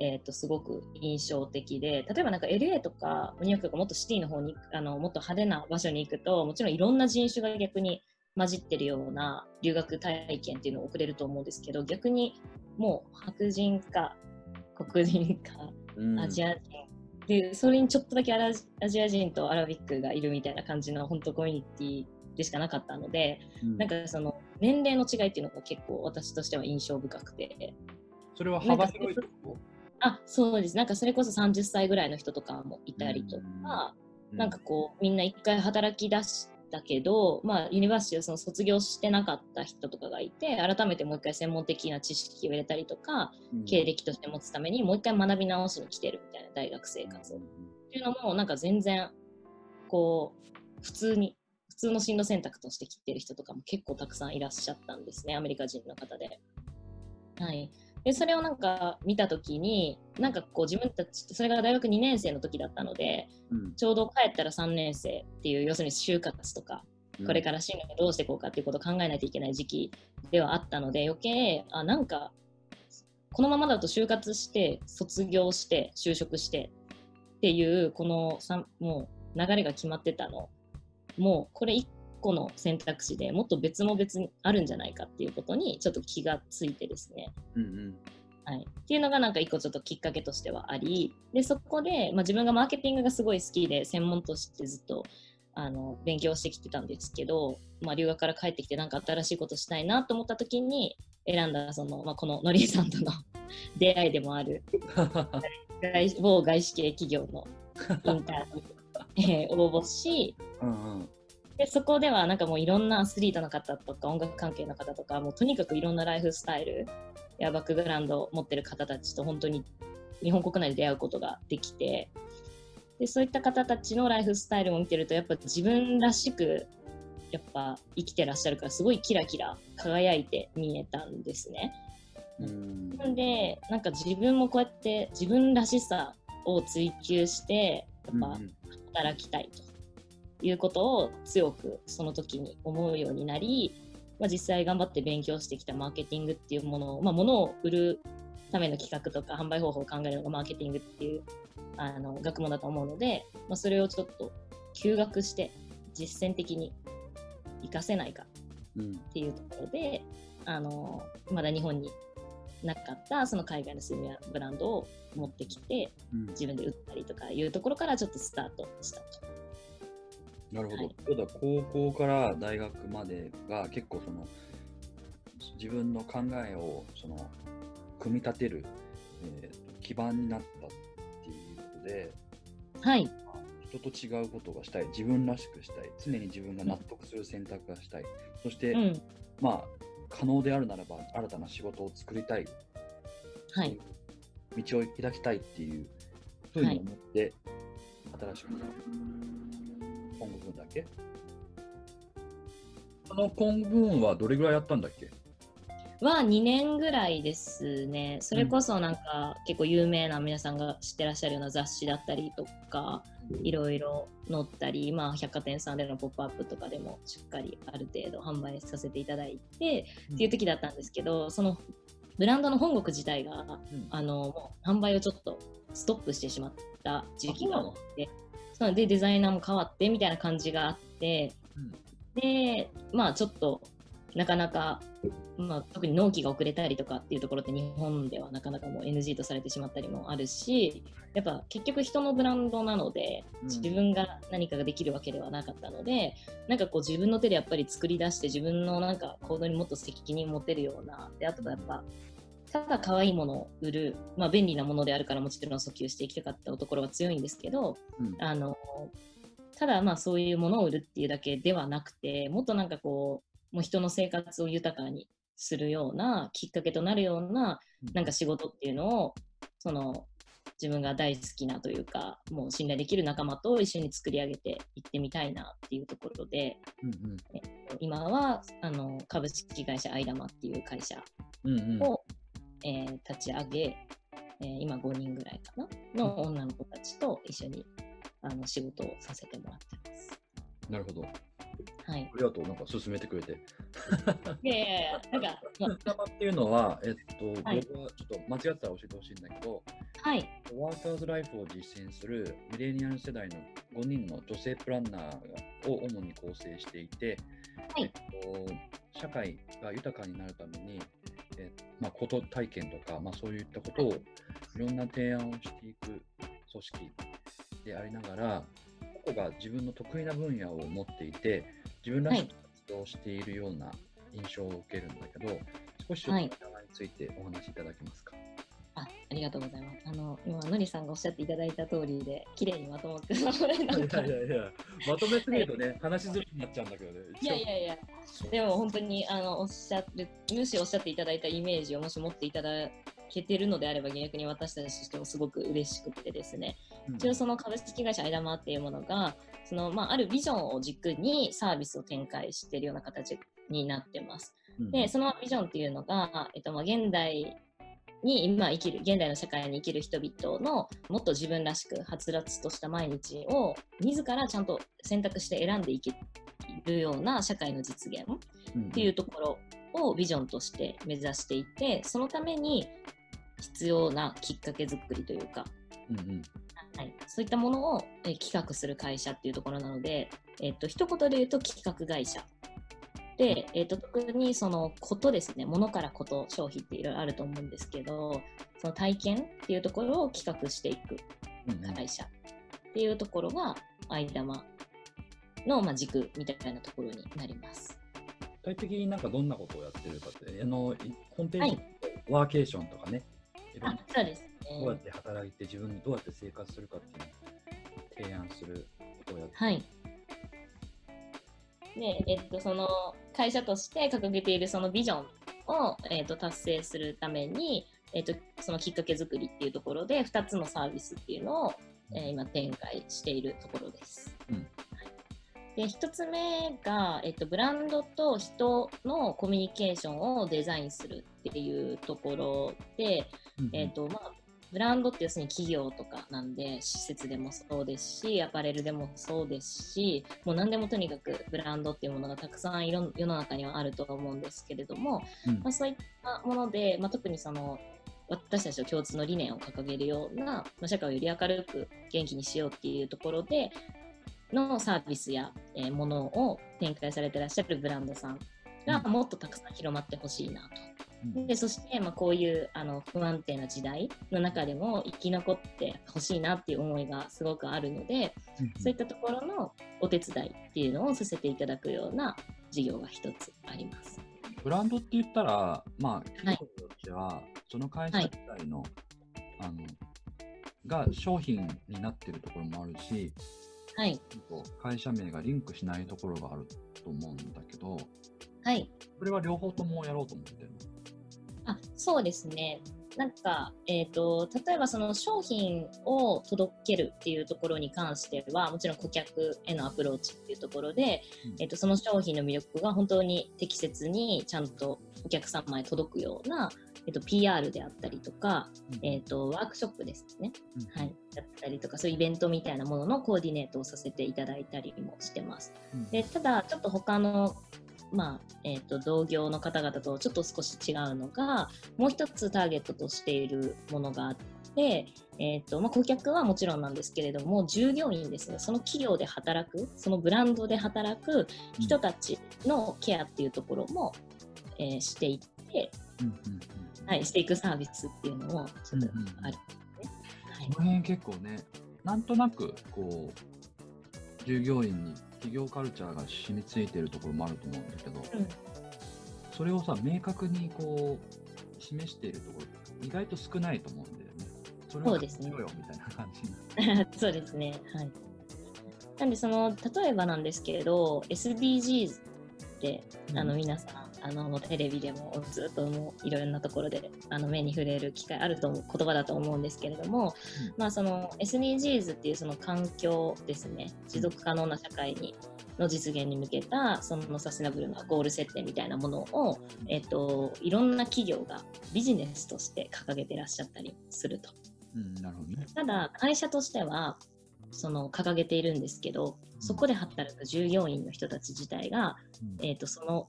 えー、とすごく印象的で例えばなんか LA とかニューヨークとかもっとシティの方にあのもっと派手な場所に行くともちろんいろんな人種が逆に混じってるような留学体験っていうのを送れると思うんですけど逆にもう白人か黒人かうん。アジア人、でそれにちょっとだけアラアジア人とアラビックがいるみたいな感じの本当コミュニティでしかなかったので、うん。なんかその年齢の違いっていうのが結構私としては印象深くて。それは幅広いとこあそうですなんかそれこそ30歳ぐらいの人とかもいたりとか、なんかこうみんな一回働き出したけど、まあ、 university をその卒業してなかった人とかがいて改めてもう一回専門的な知識を入れたりとかうん経歴として持つためにもう一回学び直しに来てるみたいな大学生活を。っていうのもなんか全然こう普通に普通の進路選択として来てる人とかも結構たくさんいらっしゃったんですねアメリカ人の方で。はい、でそれをなんか見た時になんかこう自分たちそれが大学2年生の時だったのでうん。ちょうど帰ったら3年生っていう要するに就活とかこれから進路をどうしていこうかっていうことを考えないといけない時期ではあったので余計あなんかこのままだと就活して卒業して就職してっていうこのさもう流れが決まってたの。もうこれ1個の選択肢でもっと別も別にあるんじゃないかっていうことにちょっと気がついてですね。うんうん。はい、っていうのがなんか一個ちょっときっかけとしてはあり。でそこで、まあ、自分がマーケティングがすごい好きで専門としてずっとあの勉強してきてたんですけど、まあ、留学から帰ってきてなんか新しいことしたいなと思った時に選んだその、まあ、こののりさんとの 出会いでもある外某外資系企業のインターンに、えー応募しうんうんでそこではなんかもういろんなアスリートの方とか音楽関係の方とかもうとにかくいろんなライフスタイルやバックグラウンドを持ってる方たちと本当に日本国内で出会うことができてでそういった方たちのライフスタイルを見てるとやっぱ自分らしくやっぱ生きてらっしゃるからすごいキラキラ輝いて見えたんですね。うんなんでなんか自分もこうやって自分らしさを追求してやっぱ働きたいということを強くその時に思うようになり、まあ、実際頑張って勉強してきたマーケティングっていうものを、まあ、物を売るための企画とか販売方法を考えるのがマーケティングっていうあの学問だと思うので、まあ、それをちょっと休学して実践的に活かせないかうんっていうところであのまだ日本になかったその海外のスイムウェアブランドを持ってきてうん自分で売ったりとかいうところからちょっとスタートしたと。なるほど。はい。そうだ高校から大学までが結構その自分の考えをその組み立てる、えーと基盤になったっていうことではい、人と違うことがしたい。自分らしくしたい。常に自分が納得する選択がしたい、そして、うん、まあ可能であるならば新たな仕事を作りたい。はい、道を開きたいっていうふうに思って、新しくコング軍だっけ？そのコング軍はどれぐらいやったんだっけ？は2年ぐらいですね。それこそなんか、結構有名な皆さんが知ってらっしゃるような雑誌だったりとか、いろいろ載ったり、まあ、百貨店さんでのポップアップとかでもしっかりある程度販売させていただいて、っていう時だったんですけど、そのブランドの本国自体が、うん。あのもう販売をちょっとストップしてしまった時期がああそうなのでデザイナーも変わってみたいな感じがあって、うん。で、まあちょっとなかなか、まあ、特に納期が遅れたりとかっていうところって日本ではなかなかもう NG とされてしまったりもあるし、やっぱ結局人のブランドなので、うん。自分が何かができるわけではなかったので、なんかこう自分の手でやっぱり作り出して自分のなんか行動にもっと責任持てるような、であとはやっぱ、ただ可愛いものを売る、まあ便利なものであるからもちろん訴求していきたかったところは強いんですけど、うん。あのただまあそういうものを売るっていうだけではなくてもっとなんかこうもう人の生活を豊かにするようなきっかけとなるようななんか仕事っていうのをその自分が大好きなというかもう信頼できる仲間と一緒に作り上げていってみたいなっていうところでうん今はあの株式会社アイダマっていう会社うんうんうん。を、えー立ち上げ、えー今5人ぐらいかな？の女の子たちと一緒にあの仕事をさせてもらってます。なるほど。はいあ。りがとう。なんか進めてくれて。いやいやいや、なんか、まアイダマっていうのは、えっと、はい僕はちょっと間違ってたら教えてほしいんだけど、はい、ワーカーズライフを実践するミレニアル世代の5人の女性プランナーを主に構成していて、はいえっと、社会が豊かになるために、えまあ、こと体験とか、まあ、そういったことをいろんな提案をしていく組織でありながら、個々が自分の得意な分野を持っていて、自分らしく活動しているような印象を受けるんだけど、はい名前についてお話しいただけますか？あありがとうございます。あの、今、のりさんがおっしゃっていただいた通りで、綺麗にまとまってもらえなんかいやいや、まとめすぎるとね、話しづらくなっちゃうんだけどね。いやいやいや、でも本当にあのおっしゃる、むしろおっしゃっていただいたイメージをもし持っていただけてるのであれば、逆に私たちとしてもすごく嬉しくてですね、うん。一応その株式会社アイダマっていうものが、そのまあ、あるビジョンを軸にサービスを展開しているような形になってます。うん。で、そのビジョンっていうのが、えっと、まあ現代に今生きる、現代の社会に生きる人々のもっと自分らしくはつらつとした毎日を自らちゃんと選択して選んでいけるような社会の実現っていうところをビジョンとして目指していて、そのために必要なきっかけ作りというか、うんうん。はい、そういったものを、えー企画する会社っていうところなので、えっと一言で言うと企画会社。で、えっと特にそのことですね、物からこと、消費っていろいろあると思うんですけど、その体験っていうところを企画していく会社っていうところが、アイダマの、まあ、軸みたいなところになります。具体的になんかどんなことをやってるかって、あのいホームページはい、ワーケーションとかね、いろんな、あそうですね。どうやって働いて自分にどうやって生活するかっていうのを提案することをやってはい。で、えっと、その会社として掲げているそのビジョンを、えっと、達成するために、えっと、そのきっかけ作りっていうところで2つのサービスっていうのを、えー今展開しているところです。うん。で1つ目が、えっと、ブランドと人のコミュニケーションをデザインするっていうところで、えーとまあ、ブランドって要するに企業とかなんで施設でもそうですしアパレルでもそうですしもう何でもとにかくブランドっていうものがたくさんいろん世の中にはあると思うんですけれども、うんまあ、そういったもので、まあ、特にその私たちの共通の理念を掲げるような、まあ、社会をより明るく元気にしようっていうところでのサービスや、えーものを展開されてらっしゃるブランドさんがもっとたくさん広まってほしいなと。うん。でそして、まあ、こういうあの不安定な時代の中でも生き残ってほしいなっていう思いがすごくあるので、そういったところのお手伝いっていうのをさせていただくような事業が一つあります。ブランドって言ったら、まあ、はい。企業としては、その会社自体の、あの、が商品になってるところもあるし、はい、会社名がリンクしないところがあると思うんだけど、はい、それは両方ともやろうと思ってるの？あそうですね。なんか、えー、と例えばその商品を届けるっていうところに関してはもちろん顧客へのアプローチっていうところで、うん。えー、とその商品の魅力が本当に適切にちゃんとお客様へ届くような、えー、と PR であったりとか、えー、とワークショップですね、うん。はい、だったりとかそういうイベントみたいなもののコーディネートをさせていただいたりもしてます。うん。でただちょっと他のまあえー、と同業の方々とちょっと少し違うのがもう一つターゲットとしているものがあって、えーとまあ、顧客はもちろんなんですけれども従業員ですね。その企業で働くそのブランドで働く人たちのケアっていうところも、えーしていって、うんうんうん。はい、していくサービスっていうのもちょっとあるんですね。はい。この辺結構ね、なんとなく、こう、従業員に企業カルチャーが染みついてるところもあると思うんだけど、うんそれをさ、明確にこう、示しているところって意外と少ないと思うんだよね。それをそうですねしろよみたいな感じになる そうですね。はい。なんで、その、例えばなんですけれど、SDGs って、あの、うん皆さん、あの、テレビでもずっともういろんなところで、あの、目に触れる機会あると思う言葉だと思うんですけれども、うんまあ、その、SDGs っていうその環境ですね、持続可能な社会に、の実現に向けた、そのサステナブルなゴール設定みたいなものを、えっと、いろんな企業がビジネスとして掲げてらっしゃったりすると。うん、なるほどね。ただ会社としてはその掲げているんですけどそこで働く従業員の人たち自体が、うんえー、とその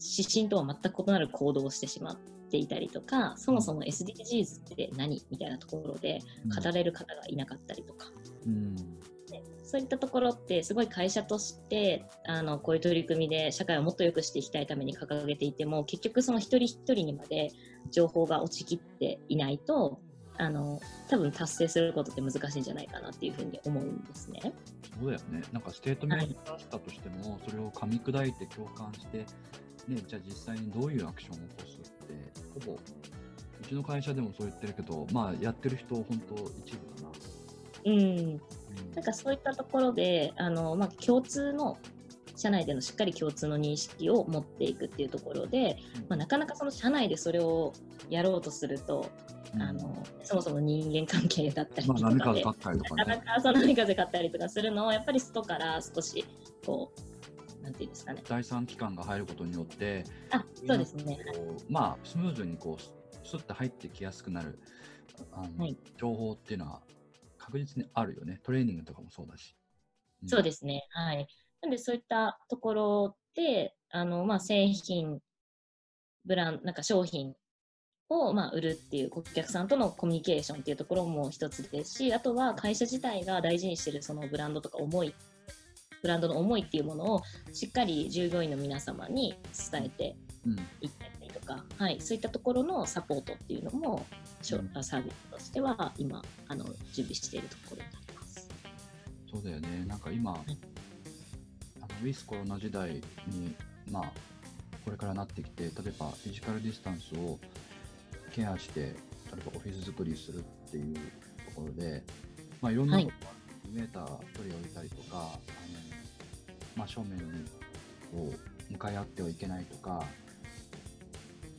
指針とは全く異なる行動をしてしまっていたりとかそもそも SDGs って何みたいなところで語れる方がいなかったりとか、うん。でそういったところってすごい会社としてあのこういう取り組みで社会をもっと良くしていきたいために掲げていても結局その一人一人にまで情報が落ちきっていないとあの多分達成することって難しいんじゃないかなっていうふうに思うんですね。そうだよね。なんかステートメント出したとしても、それを噛み砕いて共感して、ね、じゃあ実際にどういうアクションを起こすって、ほぼ、うちの会社でもそう言ってるけど、まあやってる人、本当一部だな。うん、うんなんかそういったところであの、まあ、共通の社内でのしっかり共通の認識を持っていくっていうところで、まあ、なかなかその社内でそれをやろうとすると、うんあのそもそも人間関係だったりまあ、とかで、波風立ったりとかね。なかな。かその波風買ったりとかするのをやっぱり外から少しこうなんていうんですかね。第三機関が入ることによって、あそうですね。まあ、スムーズにこう、ススッと入ってきやすくなる、あのはい。情報っていうのは確実にあるよね。トレーニングとかもそうだし。ん。そうですね。はい。なんでそういったところであの、まあ、製品ブランなんか商品をまあ売るっていう顧客さんとのコミュニケーションっていうところも一つですしあとは会社自体が大事にしてるそのブランドとか思いブランドの思いっていうものをしっかり従業員の皆様に伝えてうんいったりとか、はい、そういったところのサポートっていうのも、うんサービスとしては今あの準備しているところになります。そうだよね。なんか今、いあのウィスコロナ時代に、まあ、これからなってきて、例えばフィジカルディスタンスをケアして、例えばオフィス作りするっていうところで、まあ、いろんなはい。ことがメーター取り置いたりとか、あのまあ、正面にこう向かい合ってはいけないとか、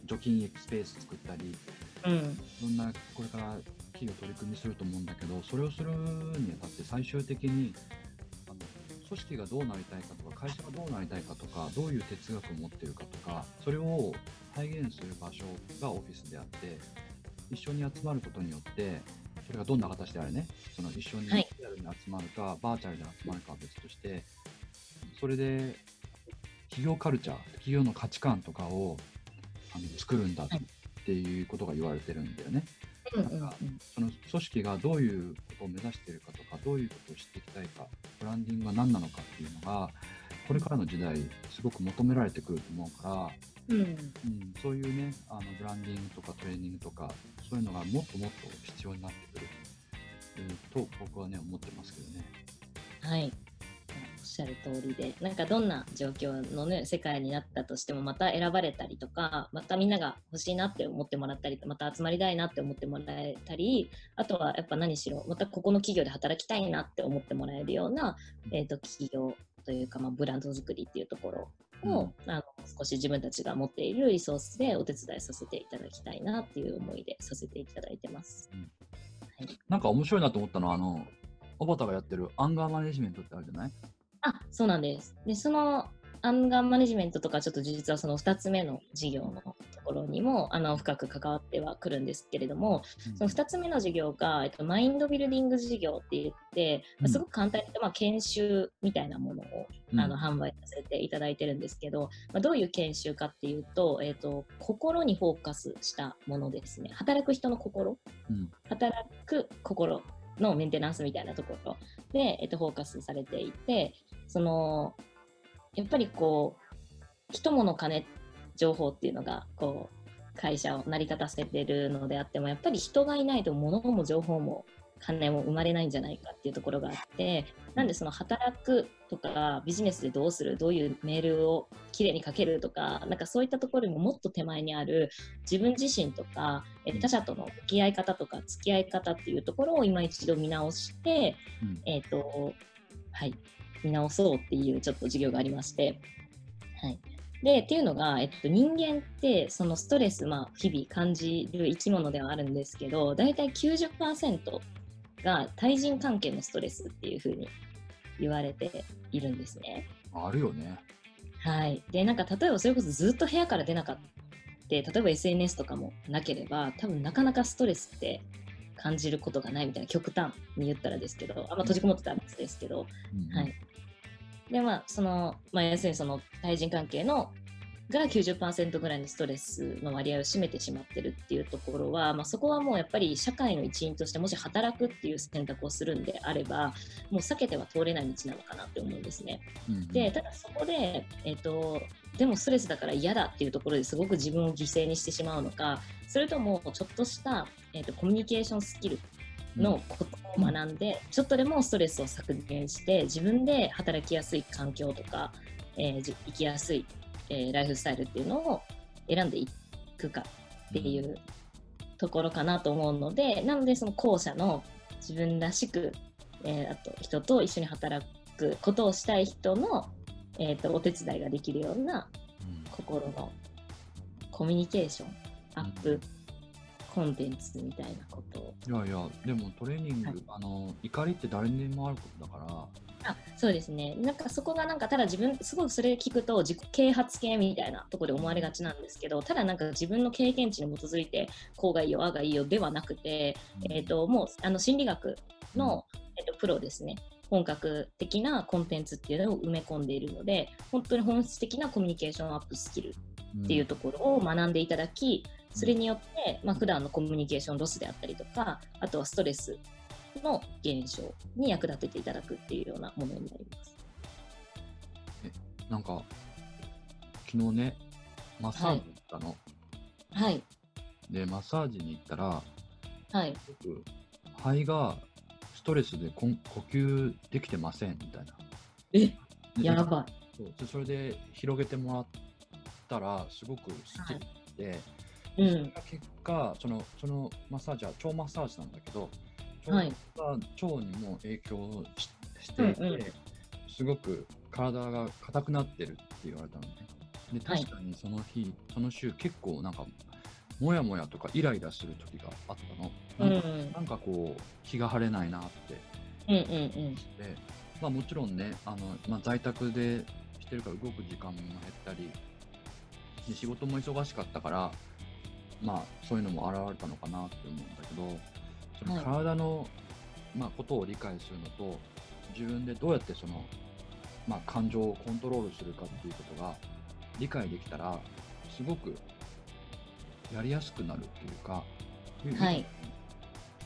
除菌スペース作ったり、うん、いろんなこれから企業取り組みすると思うんだけど、それをするにあたって最終的にあの組織がどうなりたいかとか、会社がどうなりたいかとか、どういう哲学を持っているかとか、それを体現する場所がオフィスであって、一緒に集まることによって、それがどんな形であれね、その一緒にはい。リアルに集まるか、バーチャルで集まるかは別として、それで企業カルチャー、企業の価値観とかをあの作るんだっはい。ていうことが言われてるんだよね。うんうんうん。なんかその組織がどういうことを目指しているかとかどういうことを知っていきたいかブランディングは何なのかっていうのがこれからの時代すごく求められてくると思うから、うんうん、そういうねあのブランディングとかトレーニングとかそういうのがもっともっと必要になってくる、えーと僕はね思ってますけどね。はい。おっしゃる通りで、なんかどんな状況のね、世界になったとしても、また選ばれたりとか、またみんなが欲しいなって思ってもらったり、また集まりたいなって思ってもらえたり、あとはやっぱ何しろ、またここの企業で働きたいなって思ってもらえるような、えっ、と、企業というか、まあ、ブランド作りっていうところを、あの少し自分たちが持っているリソースでお手伝いさせていただきたいなっていう思いでさせていただいてます。なんか面白いなと思ったのはあの小畑がやってるアンガーマネジメントってあるじゃない？あ、そうなんです。で、そのアンガーマネジメントとか、ちょっと実はその2つ目の事業のところにもあの深く関わってはくるんですけれども、その2つ目の事業が、えっと、マインドビルディング事業って言って、まあすごく簡単に言まあ、研修みたいなものをうん。あの販売させていただいてるんですけど、まあ、どういう研修かっていうと,、えっと心にフォーカスしたものですね。働く人の心うん。働く心のメンテナンスみたいなところで、えっと、フォーカスされていてそのやっぱりこう人物金情報っていうのがこう会社を成り立たせてるのであってもやっぱり人がいないと物も情報も金も生まれないんじゃないかっていうところがあってなんでその働くとかビジネスでどうするどういうメールをきれいに書けるとかなんかそういったところにももっと手前にある自分自身とかえ他者との向き合い方とか付き合い方っていうところを今一度見直して、うん。えっ、とはい見直そうっていうちょっと授業がありましてはいでっていうのが、えっと、人間ってそのストレス、まあ、日々感じる生き物ではあるんですけど大体90%が対人関係のストレスっていうふうに言われているんですね。あるよね。はい。で、なんか例えばそれこそずっと部屋から出なかった。例えば SNS とかもなければ、多分なかなかストレスって感じることがないみたいな極端に言ったらですけど、あんま閉じこもってたら別ですけど、うんはい。で、まあ、その、まあ、要するにその対人関係のが90%ぐらいのストレスの割合を占めてしまってるっていうところは、まあ、そこはもうやっぱり社会の一員としてもし働くっていう選択をするんであればもう避けては通れない道なのかなって思うんですね。うんでただそこで、えっとでもストレスだから嫌だっていうところですごく自分を犠牲にしてしまうのかそれともちょっとした、えっとコミュニケーションスキルのことを学んで、ちょっとでもストレスを削減して自分で働きやすい環境とか、えーじ生きやすい、えーライフスタイルっていうのを選んでいくかっていうところかなと思うのでなのでその後者の自分らしく、えーあと人と一緒に働くことをしたい人の、えー、とお手伝いができるようなうん。心のコミュニケーションアップ、コンテンツみたいなこと。をいやいや、でもトレーニング、はい。あの怒りって誰にでもあることだから、あそうですね。なんかそこがなんかただ自分すごくそれ聞くと自己啓発系みたいなところで思われがちなんですけどただなんか自分の経験値に基づいてこうがいいよああがいいよではなくて、えー、ともうあの心理学の、えー、とプロですね。本格的なコンテンツっていうのを埋め込んでいるので本当に本質的なコミュニケーションアップスキルっていうところを学んでいただき、それによって、まあ普段のコミュニケーションロスであったりとか、あとはストレスの減少に役立てていただくっていうようなものになります。なんか、昨日ね、マッサージ行ったの。はい、で、マッサージに行ったら、はい、僕、肺がストレスでこん呼吸できてませんみたいな。えでやばそうでそれで広げてもらったら、すごくすっきりして、い。うん、が結果その、そのマッサージは腸マッサージなんだけど、はい腸にも影響ししていて、うんうんすごく体が硬くなってるって言われたのね。で、はい確かにその日、その週、結構なんか、もやもやとかイライラする時があったの。うん、うなんか,、ん、なんかこう、気が晴れないなって。うん、うん、で、まあもちろんね、あの、まあ在宅でしてるから動く時間も減ったり、で仕事も忙しかったから、まあそういうのも現れたのかなって思うんだけど、そのはい体の、まあ、ことを理解するのと、自分でどうやってその、まあ感情をコントロールするかっていうことが理解できたら、すごくやりやすくなるっていうか、はい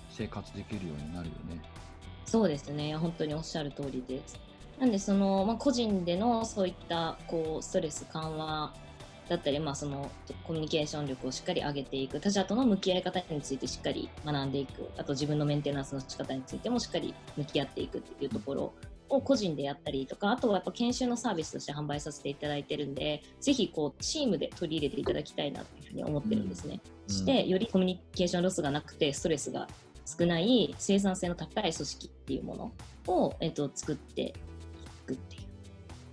生活できるようになるよね。そうですね、本当におっしゃる通りです。なんでその、まあ、個人でのそういったこうストレス緩和だったり、まあ、そのコミュニケーション力をしっかり上げていく他者との向き合い方についてしっかり学んでいくあと自分のメンテナンスの仕方についてもしっかり向き合っていくっていうところを個人でやったりとかあとはやっぱ研修のサービスとして販売させていただいてるんでぜひこうチームで取り入れていただきたいなというふうに思ってるんですね。うんしてよりコミュニケーションロスがなくてストレスが少ない生産性の高い組織っていうものを、えっと作っていくっていう。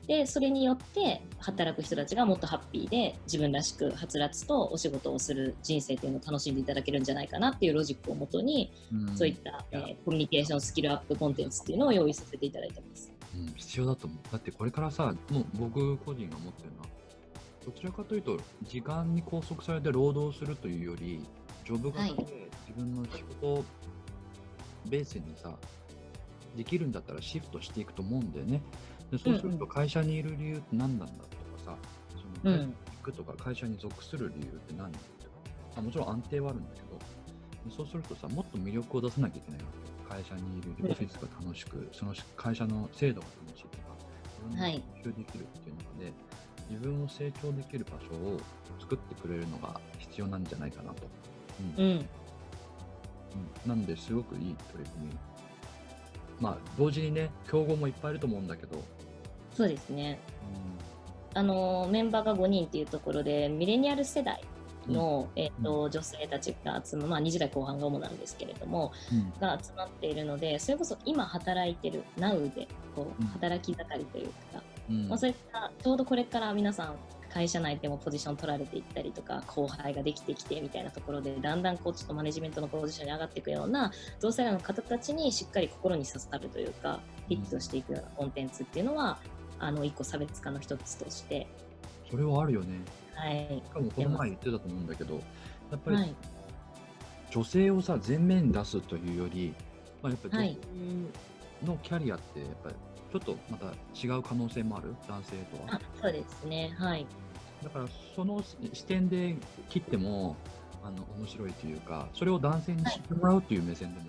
でそれによって働く人たちがもっとハッピーで自分らしくはつらつとお仕事をする人生っていうのを楽しんでいただけるんじゃないかなっていうロジックをもとに、うんそういった、えーコミュニケーションスキルアップコンテンツっていうのを用意させていただいてます。うん、必要だと思う。だってこれからさ、もう僕個人が思ってるのは、どちらかというと、時間に拘束されて労働するというより、ジョブ型ではい自分の仕事をベースにさ、できるんだったらシフトしていくと思うんだよね。でそうすると会社にいる理由って何なんだとかさ、その会社に行くとか会社に属する理由って何なんだとか、あもちろん安定はあるんだけど、でそうするとさ、もっと魅力を出さなきゃいけないわけ。よ。会社にいるオフィスが楽しく、その会社の制度が楽しいとか、自分はい。が集中できるっていうので、自分を成長できる場所を作ってくれるのが必要なんじゃないかなと。うん。うん、うん。なんですごくいい取り組み。まあ、同時にね、競合もいっぱいいると思うんだけど、そうですね。あのメンバーが5人っていうところでミレニアル世代の、えーと女性たちが集ままあ、20代後半が主なんですけれどもうん。が集まっているのでそれこそ今働いてる Now でこうん。う働き盛りというか、うん。まあ、そういったちょうどこれから皆さん会社内でもポジション取られていったりとか後輩ができてきてみたいなところでだんだんこうちょっとマネジメントのポジションに上がっていくような同世代の方たちにしっかり心に刺さるというかヒットしていくようなコンテンツっていうのはあの一個差別化の一つとして、それはあるよね。はい。しかもこの前言ってたと思うんだけど、やっぱりはい。女性をさ、前面に出すというより、まあ、やっぱりはい。女性のキャリアって、やっぱりちょっとまた違う可能性もある、男性とは。あ。そうですね。はい。だから、その視点で切っても、あの、面白いというか、それを男性に知ってもらうという目線でも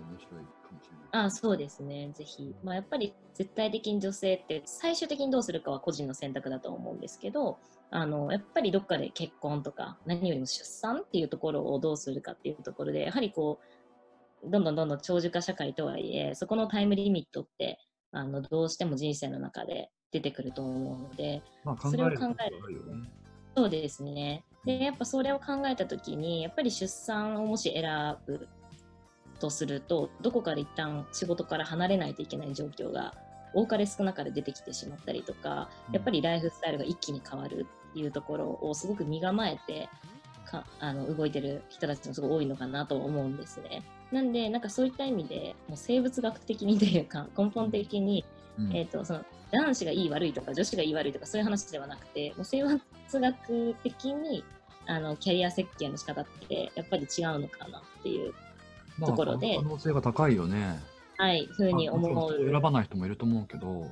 あそうですね、ぜひ。まあ、やっぱり絶対的に女性って最終的にどうするかは個人の選択だと思うんですけど、あのやっぱりどっかで結婚とか何よりも出産っていうところをどうするかっていうところで、やはりこう、どんどんどんどん長寿化社会とはいえ、そこのタイムリミットってあのどうしても人生の中で出てくると思うので、まあ、考それを考えるね。そうですね。で、やっぱそれを考えたときに、やっぱり出産をもし選ぶとすると、どこかで一旦仕事から離れないといけない状況が多かれ少なかれ出てきてしまったりとか、やっぱりライフスタイルが一気に変わるっていうところをすごく身構えてかあの動いてる人たちもすごい多いのかなと思うんですね。なんで、なんかそういった意味で、もう生物学的にというか、根本的にうん。えー、とその男子がいい悪いとか女子がいい悪いとかそういう話ではなくてもう生物学的にあのキャリア設計の仕方ってやっぱり違うのかなっていう、まあところで。可能性が高いよね。はい、ふうに思う。選ばない人もいると思うけど、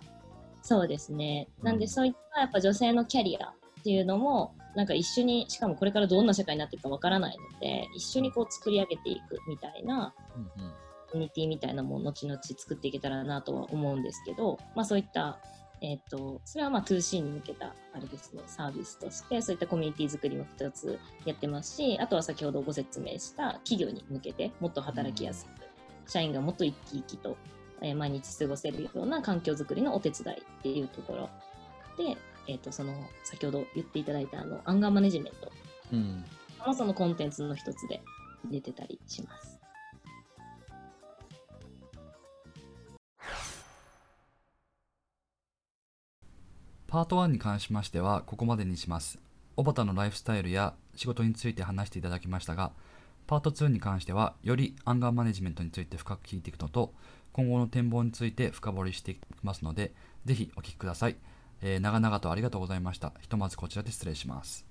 そうですね。なんうん。でそういったやっぱ女性のキャリアっていうのもなんか一緒にしかもこれからどんな社会になっていくかわからないので一緒にこう作り上げていくみたいなうんうん。コミュニティみたいなのも後々作っていけたらなとは思うんですけど、まあ、そういった、えっとそれはまあ 2C に向けたあれですね。サービスとしてそういったコミュニティ作りも一つやってますしあとは先ほどご説明した企業に向けてもっと働きやすく、社員がもっと生き生きと、えー毎日過ごせるような環境づくりのお手伝いっていうところ。で、えっとその先ほど言っていただいたあのアンガーマネジメント。うん。もそのコンテンツの一つで出てたりします。パート1に関しましてはここまでにします。小畑のライフスタイルや仕事について話していただきましたが、パート2に関してはよりアンガーマネジメントについて深く聞いていくのと、今後の展望について深掘りしていきますので、ぜひお聞きください。えー長々とありがとうございました。ひとまずこちらで失礼します。